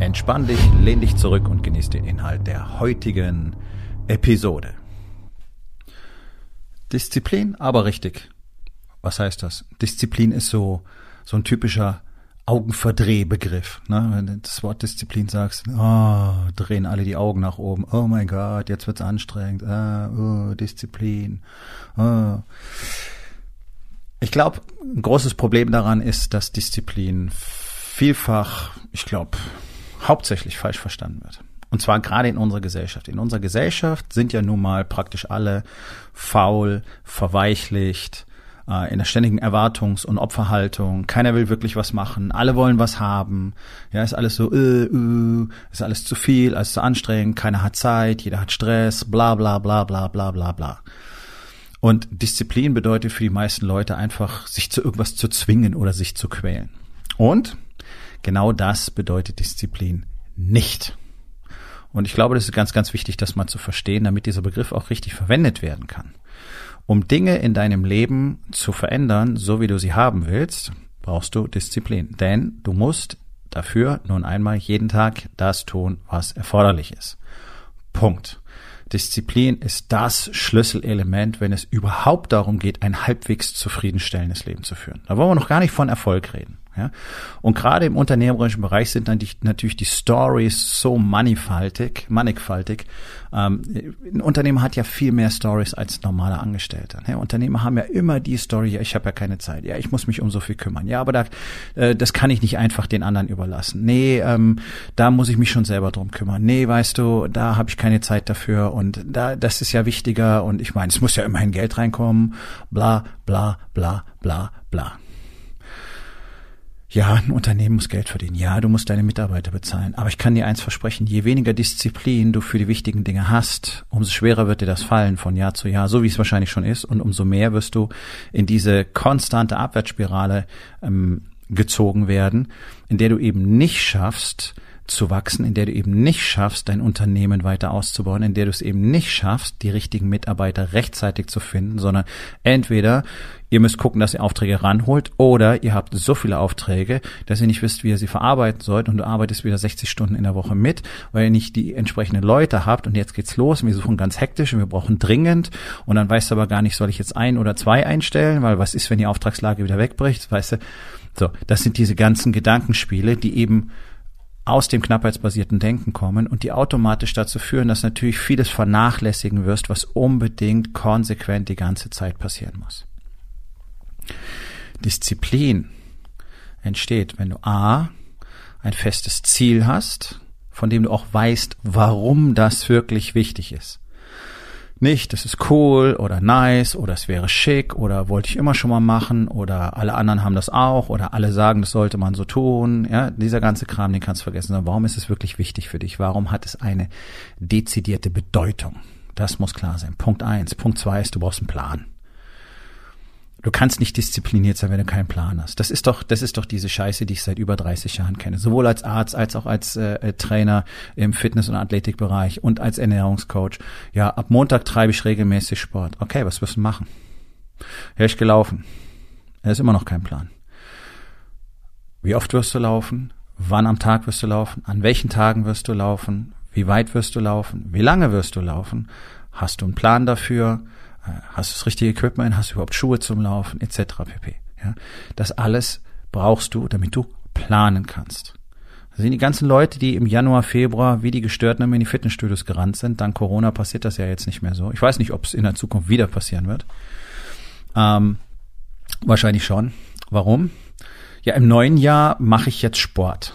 Entspann dich, lehn dich zurück und genieß den Inhalt der heutigen Episode. Disziplin, aber richtig. Was heißt das? Disziplin ist so, so ein typischer Augenverdrehbegriff. Ne? Wenn du das Wort Disziplin sagst, oh, drehen alle die Augen nach oben. Oh mein Gott, jetzt wird's anstrengend. Ah, oh, Disziplin. Oh. Ich glaube, ein großes Problem daran ist, dass Disziplin vielfach, ich glaube, hauptsächlich falsch verstanden wird. Und zwar gerade in unserer Gesellschaft. In unserer Gesellschaft sind ja nun mal praktisch alle faul, verweichlicht, äh, in der ständigen Erwartungs- und Opferhaltung. Keiner will wirklich was machen. Alle wollen was haben. Ja, ist alles so, äh, äh, ist alles zu viel, alles zu anstrengend. Keiner hat Zeit, jeder hat Stress, bla, bla, bla, bla, bla, bla, bla. Und Disziplin bedeutet für die meisten Leute einfach, sich zu irgendwas zu zwingen oder sich zu quälen. Und Genau das bedeutet Disziplin nicht. Und ich glaube, das ist ganz, ganz wichtig, das mal zu verstehen, damit dieser Begriff auch richtig verwendet werden kann. Um Dinge in deinem Leben zu verändern, so wie du sie haben willst, brauchst du Disziplin. Denn du musst dafür nun einmal jeden Tag das tun, was erforderlich ist. Punkt. Disziplin ist das Schlüsselelement, wenn es überhaupt darum geht, ein halbwegs zufriedenstellendes Leben zu führen. Da wollen wir noch gar nicht von Erfolg reden. Ja? Und gerade im unternehmerischen Bereich sind natürlich die Stories so mannigfaltig, mannigfaltig. Ähm, ein Unternehmer hat ja viel mehr Stories als normaler Angestellter. Ne? Unternehmer haben ja immer die Story, ja, ich habe ja keine Zeit, ja, ich muss mich um so viel kümmern. Ja, aber da, äh, das kann ich nicht einfach den anderen überlassen. Nee, ähm, da muss ich mich schon selber drum kümmern. Nee, weißt du, da habe ich keine Zeit dafür und da, das ist ja wichtiger und ich meine, es muss ja immerhin Geld reinkommen, bla, bla, bla, bla, bla. Ja, ein Unternehmen muss Geld verdienen. Ja, du musst deine Mitarbeiter bezahlen. Aber ich kann dir eins versprechen, je weniger Disziplin du für die wichtigen Dinge hast, umso schwerer wird dir das fallen von Jahr zu Jahr, so wie es wahrscheinlich schon ist. Und umso mehr wirst du in diese konstante Abwärtsspirale ähm, gezogen werden, in der du eben nicht schaffst, zu wachsen, in der du eben nicht schaffst, dein Unternehmen weiter auszubauen, in der du es eben nicht schaffst, die richtigen Mitarbeiter rechtzeitig zu finden, sondern entweder ihr müsst gucken, dass ihr Aufträge ranholt oder ihr habt so viele Aufträge, dass ihr nicht wisst, wie ihr sie verarbeiten sollt und du arbeitest wieder 60 Stunden in der Woche mit, weil ihr nicht die entsprechenden Leute habt und jetzt geht's los und wir suchen ganz hektisch und wir brauchen dringend und dann weißt du aber gar nicht, soll ich jetzt ein oder zwei einstellen, weil was ist, wenn die Auftragslage wieder wegbricht, weißt du, so, das sind diese ganzen Gedankenspiele, die eben aus dem knappheitsbasierten Denken kommen und die automatisch dazu führen, dass natürlich vieles vernachlässigen wirst, was unbedingt konsequent die ganze Zeit passieren muss. Disziplin entsteht, wenn du A, ein festes Ziel hast, von dem du auch weißt, warum das wirklich wichtig ist nicht, das ist cool oder nice oder es wäre schick oder wollte ich immer schon mal machen oder alle anderen haben das auch oder alle sagen, das sollte man so tun. Ja, dieser ganze Kram, den kannst du vergessen. Warum ist es wirklich wichtig für dich? Warum hat es eine dezidierte Bedeutung? Das muss klar sein. Punkt eins. Punkt zwei ist, du brauchst einen Plan. Du kannst nicht diszipliniert sein, wenn du keinen Plan hast. Das ist doch, das ist doch diese Scheiße, die ich seit über 30 Jahren kenne. Sowohl als Arzt als auch als äh, äh, Trainer im Fitness- und Athletikbereich und als Ernährungscoach. Ja, ab Montag treibe ich regelmäßig Sport. Okay, was wirst du machen? Ja, ich gelaufen. Er ist immer noch kein Plan. Wie oft wirst du laufen? Wann am Tag wirst du laufen? An welchen Tagen wirst du laufen? Wie weit wirst du laufen? Wie lange wirst du laufen? Hast du einen Plan dafür? Hast du das richtige Equipment? Hast du überhaupt Schuhe zum Laufen? Etc. pp. Ja, das alles brauchst du, damit du planen kannst. Das sind die ganzen Leute, die im Januar, Februar wie die Gestörten in die Fitnessstudios gerannt sind. Dank Corona passiert das ja jetzt nicht mehr so. Ich weiß nicht, ob es in der Zukunft wieder passieren wird. Ähm, wahrscheinlich schon. Warum? Ja, im neuen Jahr mache ich jetzt Sport.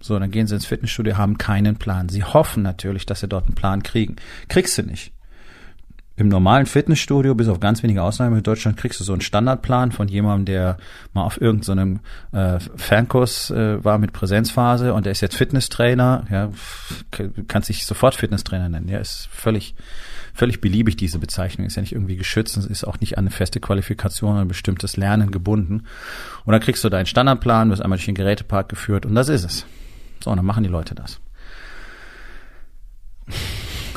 So, dann gehen sie ins Fitnessstudio, haben keinen Plan. Sie hoffen natürlich, dass sie dort einen Plan kriegen. Kriegst du nicht im normalen Fitnessstudio, bis auf ganz wenige Ausnahmen in Deutschland, kriegst du so einen Standardplan von jemandem, der mal auf irgendeinem so äh, Fernkurs äh, war mit Präsenzphase und der ist jetzt Fitnesstrainer, ja, kannst dich sofort Fitnesstrainer nennen. Ja, ist völlig, völlig beliebig, diese Bezeichnung. Ist ja nicht irgendwie geschützt, ist auch nicht an eine feste Qualifikation, ein bestimmtes Lernen gebunden. Und dann kriegst du deinen Standardplan, wirst einmal durch den Gerätepark geführt und das ist es. So, und dann machen die Leute das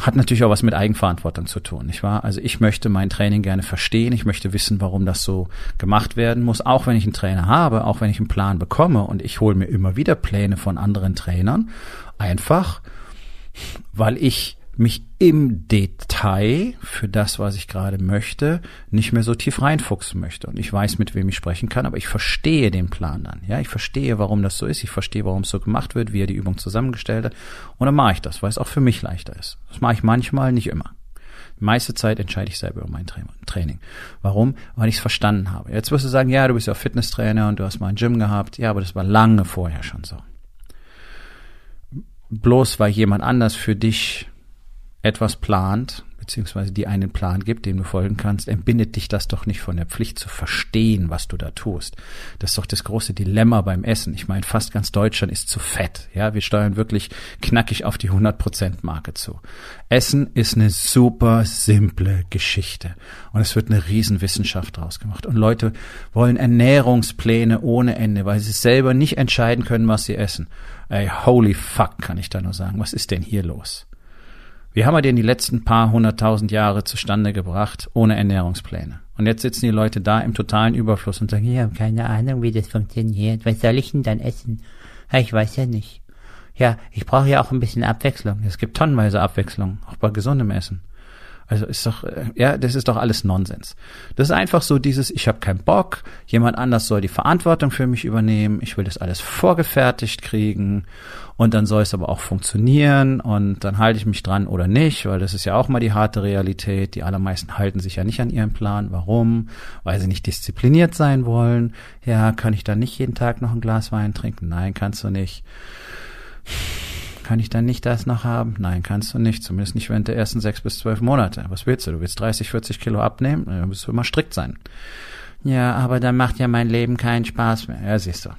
hat natürlich auch was mit Eigenverantwortung zu tun, nicht wahr? Also ich möchte mein Training gerne verstehen, ich möchte wissen, warum das so gemacht werden muss, auch wenn ich einen Trainer habe, auch wenn ich einen Plan bekomme und ich hole mir immer wieder Pläne von anderen Trainern, einfach weil ich mich im Detail für das, was ich gerade möchte, nicht mehr so tief reinfuchsen möchte. Und ich weiß, mit wem ich sprechen kann, aber ich verstehe den Plan dann. Ja, ich verstehe, warum das so ist. Ich verstehe, warum es so gemacht wird, wie er die Übung zusammengestellt hat. Und dann mache ich das, weil es auch für mich leichter ist. Das mache ich manchmal, nicht immer. Die meiste Zeit entscheide ich selber über mein Training. Warum? Weil ich es verstanden habe. Jetzt wirst du sagen, ja, du bist ja Fitnesstrainer und du hast mal ein Gym gehabt. Ja, aber das war lange vorher schon so. Bloß weil jemand anders für dich etwas plant, beziehungsweise die einen Plan gibt, dem du folgen kannst, entbindet dich das doch nicht von der Pflicht zu verstehen, was du da tust. Das ist doch das große Dilemma beim Essen. Ich meine, fast ganz Deutschland ist zu fett. Ja, wir steuern wirklich knackig auf die 100% Marke zu. Essen ist eine super simple Geschichte. Und es wird eine Riesenwissenschaft draus gemacht. Und Leute wollen Ernährungspläne ohne Ende, weil sie selber nicht entscheiden können, was sie essen. Ey, holy fuck, kann ich da nur sagen. Was ist denn hier los? Wie haben wir denn die letzten paar hunderttausend Jahre zustande gebracht, ohne Ernährungspläne? Und jetzt sitzen die Leute da im totalen Überfluss und sagen, ich habe keine Ahnung, wie das funktioniert. Was soll ich denn dann essen? Ich weiß ja nicht. Ja, ich brauche ja auch ein bisschen Abwechslung. Es gibt tonnenweise Abwechslung, auch bei gesundem Essen. Also ist doch, äh, ja, das ist doch alles Nonsens. Das ist einfach so dieses, ich habe keinen Bock, jemand anders soll die Verantwortung für mich übernehmen, ich will das alles vorgefertigt kriegen und dann soll es aber auch funktionieren und dann halte ich mich dran oder nicht, weil das ist ja auch mal die harte Realität. Die allermeisten halten sich ja nicht an ihren Plan. Warum? Weil sie nicht diszipliniert sein wollen. Ja, kann ich dann nicht jeden Tag noch ein Glas Wein trinken? Nein, kannst du nicht kann ich dann nicht das noch haben? Nein, kannst du nicht. Zumindest nicht während der ersten sechs bis zwölf Monate. Was willst du? Du willst 30, 40 Kilo abnehmen? Dann musst du immer strikt sein. Ja, aber dann macht ja mein Leben keinen Spaß mehr. Ja, siehst du.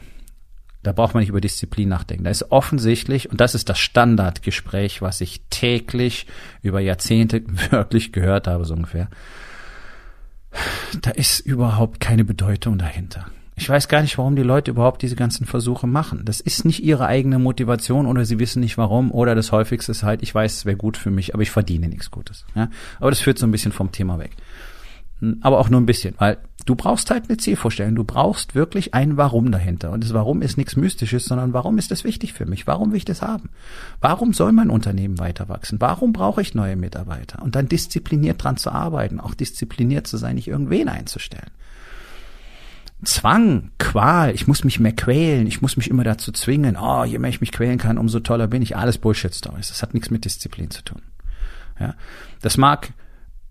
Da braucht man nicht über Disziplin nachdenken. Da ist offensichtlich, und das ist das Standardgespräch, was ich täglich über Jahrzehnte wirklich gehört habe, so ungefähr. Da ist überhaupt keine Bedeutung dahinter. Ich weiß gar nicht, warum die Leute überhaupt diese ganzen Versuche machen. Das ist nicht ihre eigene Motivation oder sie wissen nicht warum oder das häufigste ist halt, ich weiß, es wäre gut für mich, aber ich verdiene nichts Gutes. Ja? Aber das führt so ein bisschen vom Thema weg. Aber auch nur ein bisschen, weil du brauchst halt eine Zielvorstellung. Du brauchst wirklich ein Warum dahinter. Und das Warum ist nichts Mystisches, sondern warum ist das wichtig für mich? Warum will ich das haben? Warum soll mein Unternehmen weiter wachsen? Warum brauche ich neue Mitarbeiter? Und dann diszipliniert dran zu arbeiten, auch diszipliniert zu sein, nicht irgendwen einzustellen. Zwang, Qual, ich muss mich mehr quälen, ich muss mich immer dazu zwingen, oh, je mehr ich mich quälen kann, umso toller bin ich. Alles Bullshit-Stories. Das hat nichts mit Disziplin zu tun. Ja, das mag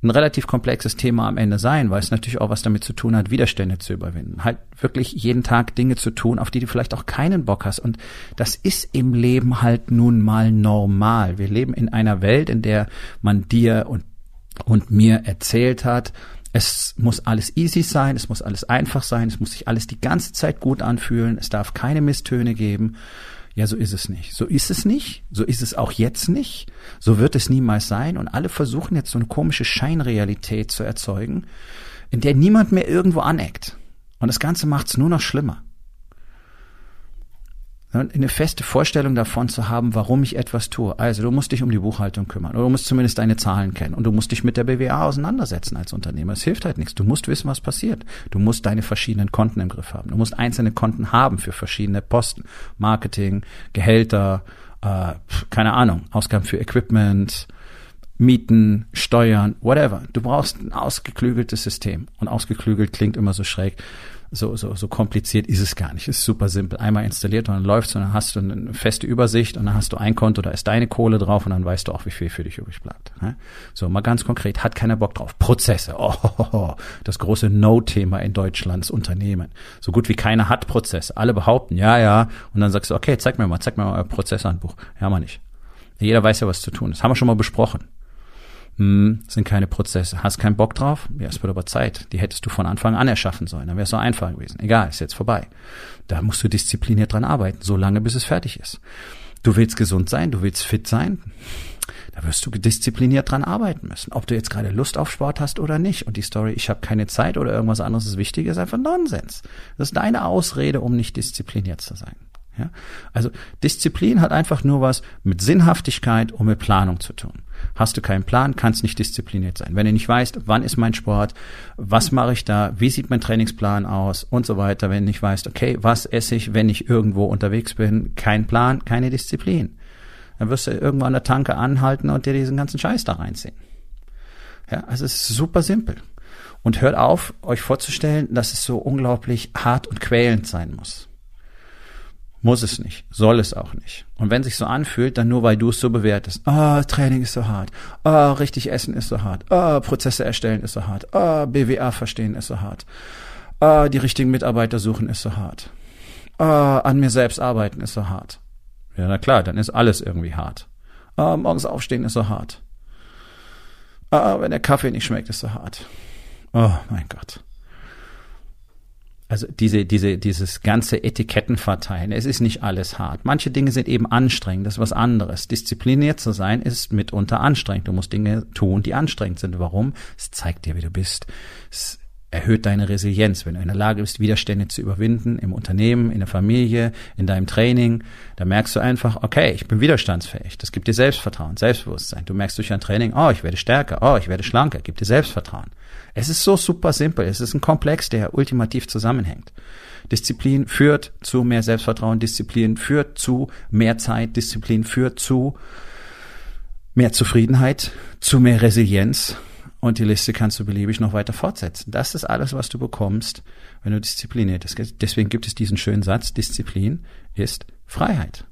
ein relativ komplexes Thema am Ende sein, weil es natürlich auch was damit zu tun hat, Widerstände zu überwinden. Halt wirklich jeden Tag Dinge zu tun, auf die du vielleicht auch keinen Bock hast. Und das ist im Leben halt nun mal normal. Wir leben in einer Welt, in der man dir und, und mir erzählt hat, es muss alles easy sein, es muss alles einfach sein, es muss sich alles die ganze Zeit gut anfühlen, es darf keine Misstöne geben. Ja, so ist es nicht. So ist es nicht. So ist es auch jetzt nicht. So wird es niemals sein. Und alle versuchen jetzt so eine komische Scheinrealität zu erzeugen, in der niemand mehr irgendwo aneckt. Und das Ganze macht es nur noch schlimmer eine feste Vorstellung davon zu haben, warum ich etwas tue. Also du musst dich um die Buchhaltung kümmern oder du musst zumindest deine Zahlen kennen und du musst dich mit der BWA auseinandersetzen als Unternehmer. Es hilft halt nichts. Du musst wissen, was passiert. Du musst deine verschiedenen Konten im Griff haben. Du musst einzelne Konten haben für verschiedene Posten. Marketing, Gehälter, äh, keine Ahnung, Ausgaben für Equipment, Mieten, Steuern, whatever. Du brauchst ein ausgeklügeltes System. Und ausgeklügelt klingt immer so schräg so, so, so kompliziert ist es gar nicht. Es ist super simpel. Einmal installiert und dann läuft's und dann hast du eine feste Übersicht und dann hast du ein Konto, da ist deine Kohle drauf und dann weißt du auch, wie viel für dich übrig bleibt. So, mal ganz konkret, hat keiner Bock drauf. Prozesse, oh, das große No-Thema in Deutschlands Unternehmen. So gut wie keiner hat Prozesse. Alle behaupten, ja, ja. Und dann sagst du, okay, zeig mir mal, zeig mir mal euer Prozesshandbuch. Ja, mal nicht. Jeder weiß ja, was zu tun ist. Haben wir schon mal besprochen. Hm, sind keine Prozesse. Hast keinen Bock drauf? Ja, es wird aber Zeit. Die hättest du von Anfang an erschaffen sollen. Dann wäre es so einfach gewesen. Egal, ist jetzt vorbei. Da musst du diszipliniert dran arbeiten, so lange bis es fertig ist. Du willst gesund sein, du willst fit sein. Da wirst du diszipliniert dran arbeiten müssen. Ob du jetzt gerade Lust auf Sport hast oder nicht. Und die Story, ich habe keine Zeit oder irgendwas anderes ist wichtig, ist einfach Nonsens. Das ist deine Ausrede, um nicht diszipliniert zu sein. Ja? Also Disziplin hat einfach nur was mit Sinnhaftigkeit und mit Planung zu tun. Hast du keinen Plan, kannst nicht diszipliniert sein. Wenn du nicht weißt, wann ist mein Sport, was mache ich da, wie sieht mein Trainingsplan aus und so weiter, wenn du nicht weißt, okay, was esse ich, wenn ich irgendwo unterwegs bin, kein Plan, keine Disziplin. Dann wirst du irgendwo an der Tanke anhalten und dir diesen ganzen Scheiß da reinziehen. Ja, also es ist super simpel. Und hört auf, euch vorzustellen, dass es so unglaublich hart und quälend sein muss. Muss es nicht, soll es auch nicht. Und wenn sich so anfühlt, dann nur weil du es so bewertest. Ah, oh, Training ist so hart. Ah, oh, richtig essen ist so hart. Ah, oh, Prozesse erstellen ist so hart. Ah, BWA verstehen ist so hart. Ah, die richtigen Mitarbeiter suchen ist so hart. Ah, an mir selbst arbeiten ist so hart. Ja, na klar, dann ist alles irgendwie hart. Ah, morgens aufstehen ist so hart. Ah, wenn der Kaffee nicht schmeckt, ist so hart. Oh mein Gott also diese, diese, dieses ganze Etikettenverteilen, es ist nicht alles hart. Manche Dinge sind eben anstrengend, das ist was anderes. Diszipliniert zu sein ist mitunter anstrengend. Du musst Dinge tun, die anstrengend sind. Warum? Es zeigt dir, wie du bist. Es erhöht deine Resilienz, wenn du in der Lage bist, Widerstände zu überwinden, im Unternehmen, in der Familie, in deinem Training, da merkst du einfach, okay, ich bin widerstandsfähig. Das gibt dir Selbstvertrauen, Selbstbewusstsein. Du merkst durch ein Training, oh, ich werde stärker, oh, ich werde schlanker, gibt dir Selbstvertrauen. Es ist so super simpel. Es ist ein Komplex, der ultimativ zusammenhängt. Disziplin führt zu mehr Selbstvertrauen, Disziplin führt zu mehr Zeit, Disziplin führt zu mehr Zufriedenheit, zu mehr Resilienz, und die Liste kannst du beliebig noch weiter fortsetzen. Das ist alles, was du bekommst, wenn du diszipliniert bist. Deswegen gibt es diesen schönen Satz, Disziplin ist Freiheit.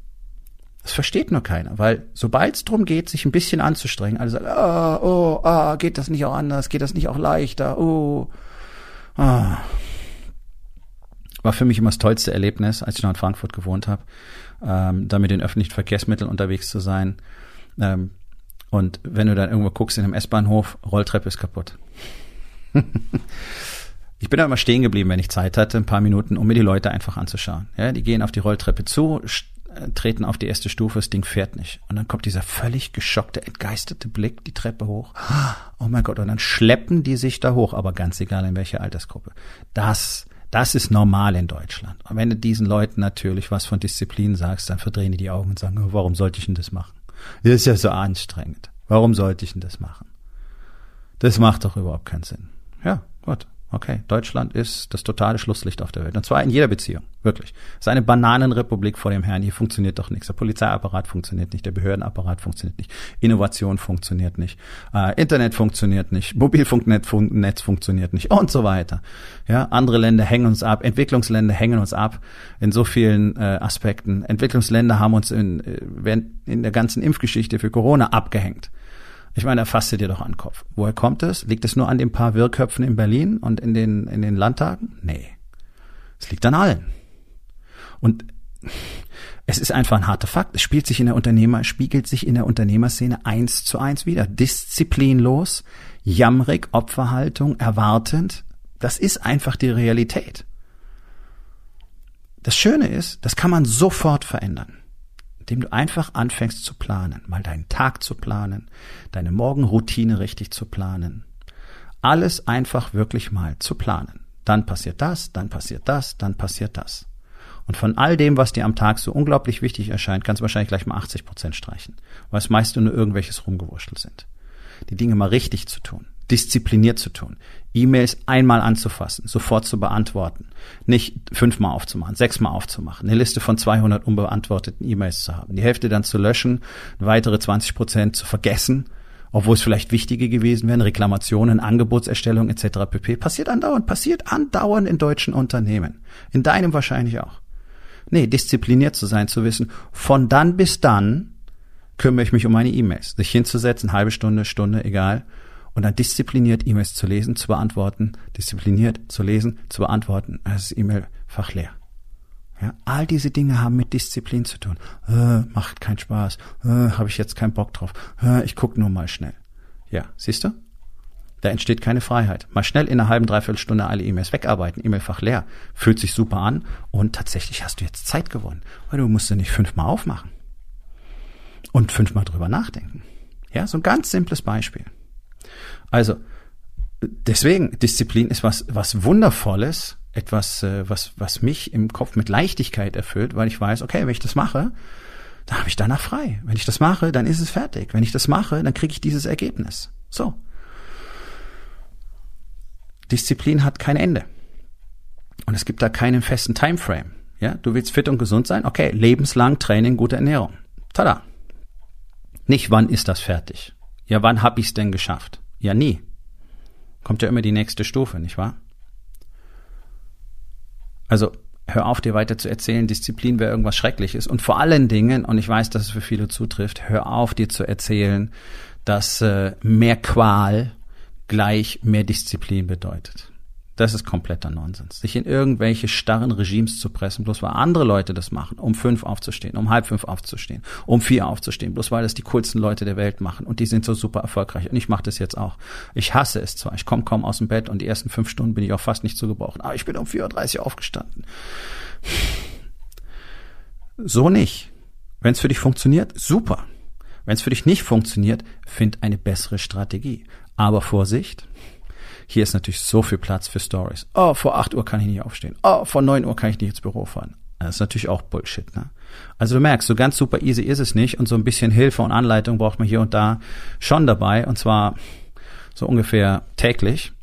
Das versteht nur keiner, weil sobald es darum geht, sich ein bisschen anzustrengen, alle sagen, ah, oh, ah, geht das nicht auch anders, geht das nicht auch leichter, oh, ah. War für mich immer das tollste Erlebnis, als ich noch in Frankfurt gewohnt habe, ähm, da mit den öffentlichen Verkehrsmitteln unterwegs zu sein. Ähm, und wenn du dann irgendwo guckst in einem S-Bahnhof, Rolltreppe ist kaputt. ich bin da immer stehen geblieben, wenn ich Zeit hatte, ein paar Minuten, um mir die Leute einfach anzuschauen. Ja, die gehen auf die Rolltreppe zu, äh, treten auf die erste Stufe, das Ding fährt nicht. Und dann kommt dieser völlig geschockte, entgeisterte Blick die Treppe hoch. Oh mein Gott, und dann schleppen die sich da hoch, aber ganz egal in welcher Altersgruppe. Das, das ist normal in Deutschland. Und wenn du diesen Leuten natürlich was von Disziplin sagst, dann verdrehen die die Augen und sagen, warum sollte ich denn das machen? Das ist ja so anstrengend. Warum sollte ich denn das machen? Das macht doch überhaupt keinen Sinn. Ja, gut. Okay, Deutschland ist das totale Schlusslicht auf der Welt. Und zwar in jeder Beziehung. Wirklich. Es ist eine Bananenrepublik vor dem Herrn. Hier funktioniert doch nichts. Der Polizeiapparat funktioniert nicht. Der Behördenapparat funktioniert nicht. Innovation funktioniert nicht. Äh, Internet funktioniert nicht. Mobilfunknetz fun funktioniert nicht. Und so weiter. Ja, andere Länder hängen uns ab. Entwicklungsländer hängen uns ab. In so vielen äh, Aspekten. Entwicklungsländer haben uns in, äh, in der ganzen Impfgeschichte für Corona abgehängt. Ich meine, er fasste dir doch an den Kopf. Woher kommt es? Liegt es nur an den paar Wirrköpfen in Berlin und in den, in den Landtagen? Nee. Es liegt an allen. Und es ist einfach ein harter Fakt. Es spielt sich in der Unternehmer, spiegelt sich in der Unternehmerszene eins zu eins wieder. Disziplinlos, jammerig, Opferhaltung, erwartend. Das ist einfach die Realität. Das Schöne ist, das kann man sofort verändern indem du einfach anfängst zu planen, mal deinen Tag zu planen, deine Morgenroutine richtig zu planen. Alles einfach wirklich mal zu planen. Dann passiert das, dann passiert das, dann passiert das. Und von all dem, was dir am Tag so unglaublich wichtig erscheint, kannst du wahrscheinlich gleich mal 80 Prozent streichen, weil es meist nur irgendwelches rumgewurschtelt sind. Die Dinge mal richtig zu tun diszipliniert zu tun. E-Mails einmal anzufassen, sofort zu beantworten, nicht fünfmal aufzumachen, sechsmal aufzumachen, eine Liste von 200 unbeantworteten E-Mails zu haben, die Hälfte dann zu löschen, weitere 20 Prozent zu vergessen, obwohl es vielleicht wichtige gewesen wären, Reklamationen, Angebotserstellung etc. pp. Passiert andauernd, passiert andauernd in deutschen Unternehmen. In deinem wahrscheinlich auch. Nee, diszipliniert zu sein, zu wissen, von dann bis dann kümmere ich mich um meine E-Mails. Sich hinzusetzen, halbe Stunde, Stunde, egal, und dann diszipliniert E-Mails zu lesen, zu beantworten, diszipliniert zu lesen, zu beantworten, das E-Mail-Fach leer. Ja, all diese Dinge haben mit Disziplin zu tun. Äh, macht keinen Spaß, äh, habe ich jetzt keinen Bock drauf, äh, ich guck nur mal schnell. Ja, siehst du? Da entsteht keine Freiheit. Mal schnell in einer halben, dreiviertel Stunde alle E-Mails wegarbeiten, E-Mailfach leer. Fühlt sich super an und tatsächlich hast du jetzt Zeit gewonnen, weil du musst sie nicht fünfmal aufmachen und fünfmal drüber nachdenken. Ja, so ein ganz simples Beispiel. Also, deswegen, Disziplin ist was, was Wundervolles, etwas, äh, was, was mich im Kopf mit Leichtigkeit erfüllt, weil ich weiß, okay, wenn ich das mache, dann habe ich danach frei. Wenn ich das mache, dann ist es fertig. Wenn ich das mache, dann kriege ich dieses Ergebnis. So. Disziplin hat kein Ende. Und es gibt da keinen festen Timeframe. Ja, du willst fit und gesund sein? Okay, lebenslang Training, gute Ernährung. Tada. Nicht, wann ist das fertig? Ja, wann hab ich's denn geschafft? Ja, nie. Kommt ja immer die nächste Stufe, nicht wahr? Also, hör auf, dir weiter zu erzählen, Disziplin wäre irgendwas Schreckliches. Und vor allen Dingen, und ich weiß, dass es für viele zutrifft, hör auf, dir zu erzählen, dass äh, mehr Qual gleich mehr Disziplin bedeutet. Das ist kompletter Nonsens. Sich in irgendwelche starren Regimes zu pressen, bloß weil andere Leute das machen, um fünf aufzustehen, um halb fünf aufzustehen, um vier aufzustehen, bloß weil das die coolsten Leute der Welt machen und die sind so super erfolgreich. Und ich mache das jetzt auch. Ich hasse es zwar. Ich komme kaum aus dem Bett und die ersten fünf Stunden bin ich auch fast nicht zu gebrauchen. Aber ich bin um 4.30 Uhr aufgestanden. So nicht. Wenn es für dich funktioniert, super. Wenn es für dich nicht funktioniert, find eine bessere Strategie. Aber Vorsicht, hier ist natürlich so viel Platz für Stories. Oh, vor 8 Uhr kann ich nicht aufstehen. Oh, vor 9 Uhr kann ich nicht ins Büro fahren. Das ist natürlich auch Bullshit, ne? Also du merkst, so ganz super easy ist es nicht und so ein bisschen Hilfe und Anleitung braucht man hier und da schon dabei und zwar so ungefähr täglich.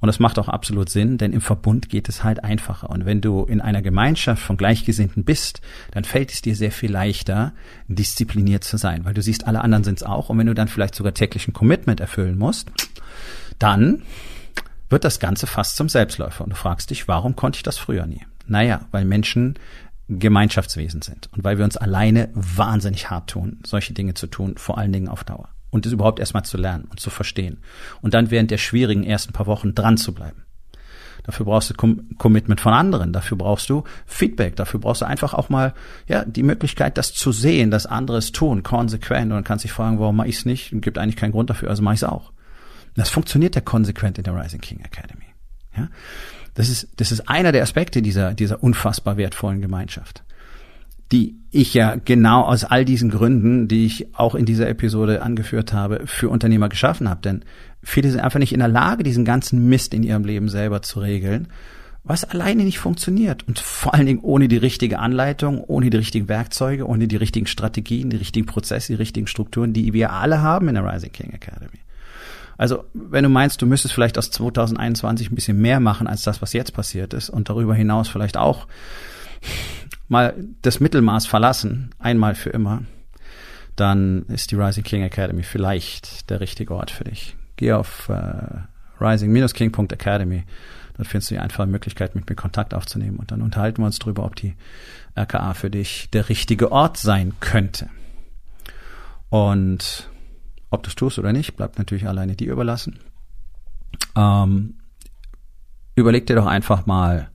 Und das macht auch absolut Sinn, denn im Verbund geht es halt einfacher. Und wenn du in einer Gemeinschaft von Gleichgesinnten bist, dann fällt es dir sehr viel leichter, diszipliniert zu sein, weil du siehst, alle anderen sind es auch. Und wenn du dann vielleicht sogar täglich ein Commitment erfüllen musst, dann wird das Ganze fast zum Selbstläufer. Und du fragst dich, warum konnte ich das früher nie? Naja, weil Menschen Gemeinschaftswesen sind und weil wir uns alleine wahnsinnig hart tun, solche Dinge zu tun, vor allen Dingen auf Dauer. Und das überhaupt erstmal zu lernen und zu verstehen. Und dann während der schwierigen ersten paar Wochen dran zu bleiben. Dafür brauchst du Com Commitment von anderen. Dafür brauchst du Feedback. Dafür brauchst du einfach auch mal, ja, die Möglichkeit, das zu sehen, dass andere es tun, konsequent. Und dann kannst du dich fragen, warum mache ich es nicht? Gibt eigentlich keinen Grund dafür, also mache ich es auch. Das funktioniert ja konsequent in der Rising King Academy. Ja? Das ist, das ist einer der Aspekte dieser, dieser unfassbar wertvollen Gemeinschaft, die ich ja genau aus all diesen Gründen, die ich auch in dieser Episode angeführt habe, für Unternehmer geschaffen habe. Denn viele sind einfach nicht in der Lage, diesen ganzen Mist in ihrem Leben selber zu regeln, was alleine nicht funktioniert. Und vor allen Dingen ohne die richtige Anleitung, ohne die richtigen Werkzeuge, ohne die richtigen Strategien, die richtigen Prozesse, die richtigen Strukturen, die wir alle haben in der Rising King Academy. Also, wenn du meinst, du müsstest vielleicht aus 2021 ein bisschen mehr machen als das, was jetzt passiert ist und darüber hinaus vielleicht auch mal das Mittelmaß verlassen, einmal für immer, dann ist die Rising King Academy vielleicht der richtige Ort für dich. Geh auf äh, rising-king.academy. Dort findest du die einfache Möglichkeit, mit mir Kontakt aufzunehmen und dann unterhalten wir uns darüber, ob die RKA für dich der richtige Ort sein könnte. Und ob du es tust oder nicht, bleibt natürlich alleine dir überlassen. Ähm, überleg dir doch einfach mal,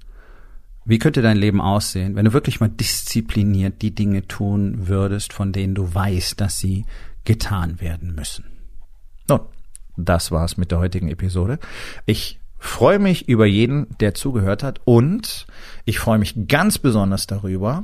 wie könnte dein Leben aussehen, wenn du wirklich mal diszipliniert die Dinge tun würdest, von denen du weißt, dass sie getan werden müssen. Nun, das war's mit der heutigen Episode. Ich freue mich über jeden, der zugehört hat und ich freue mich ganz besonders darüber,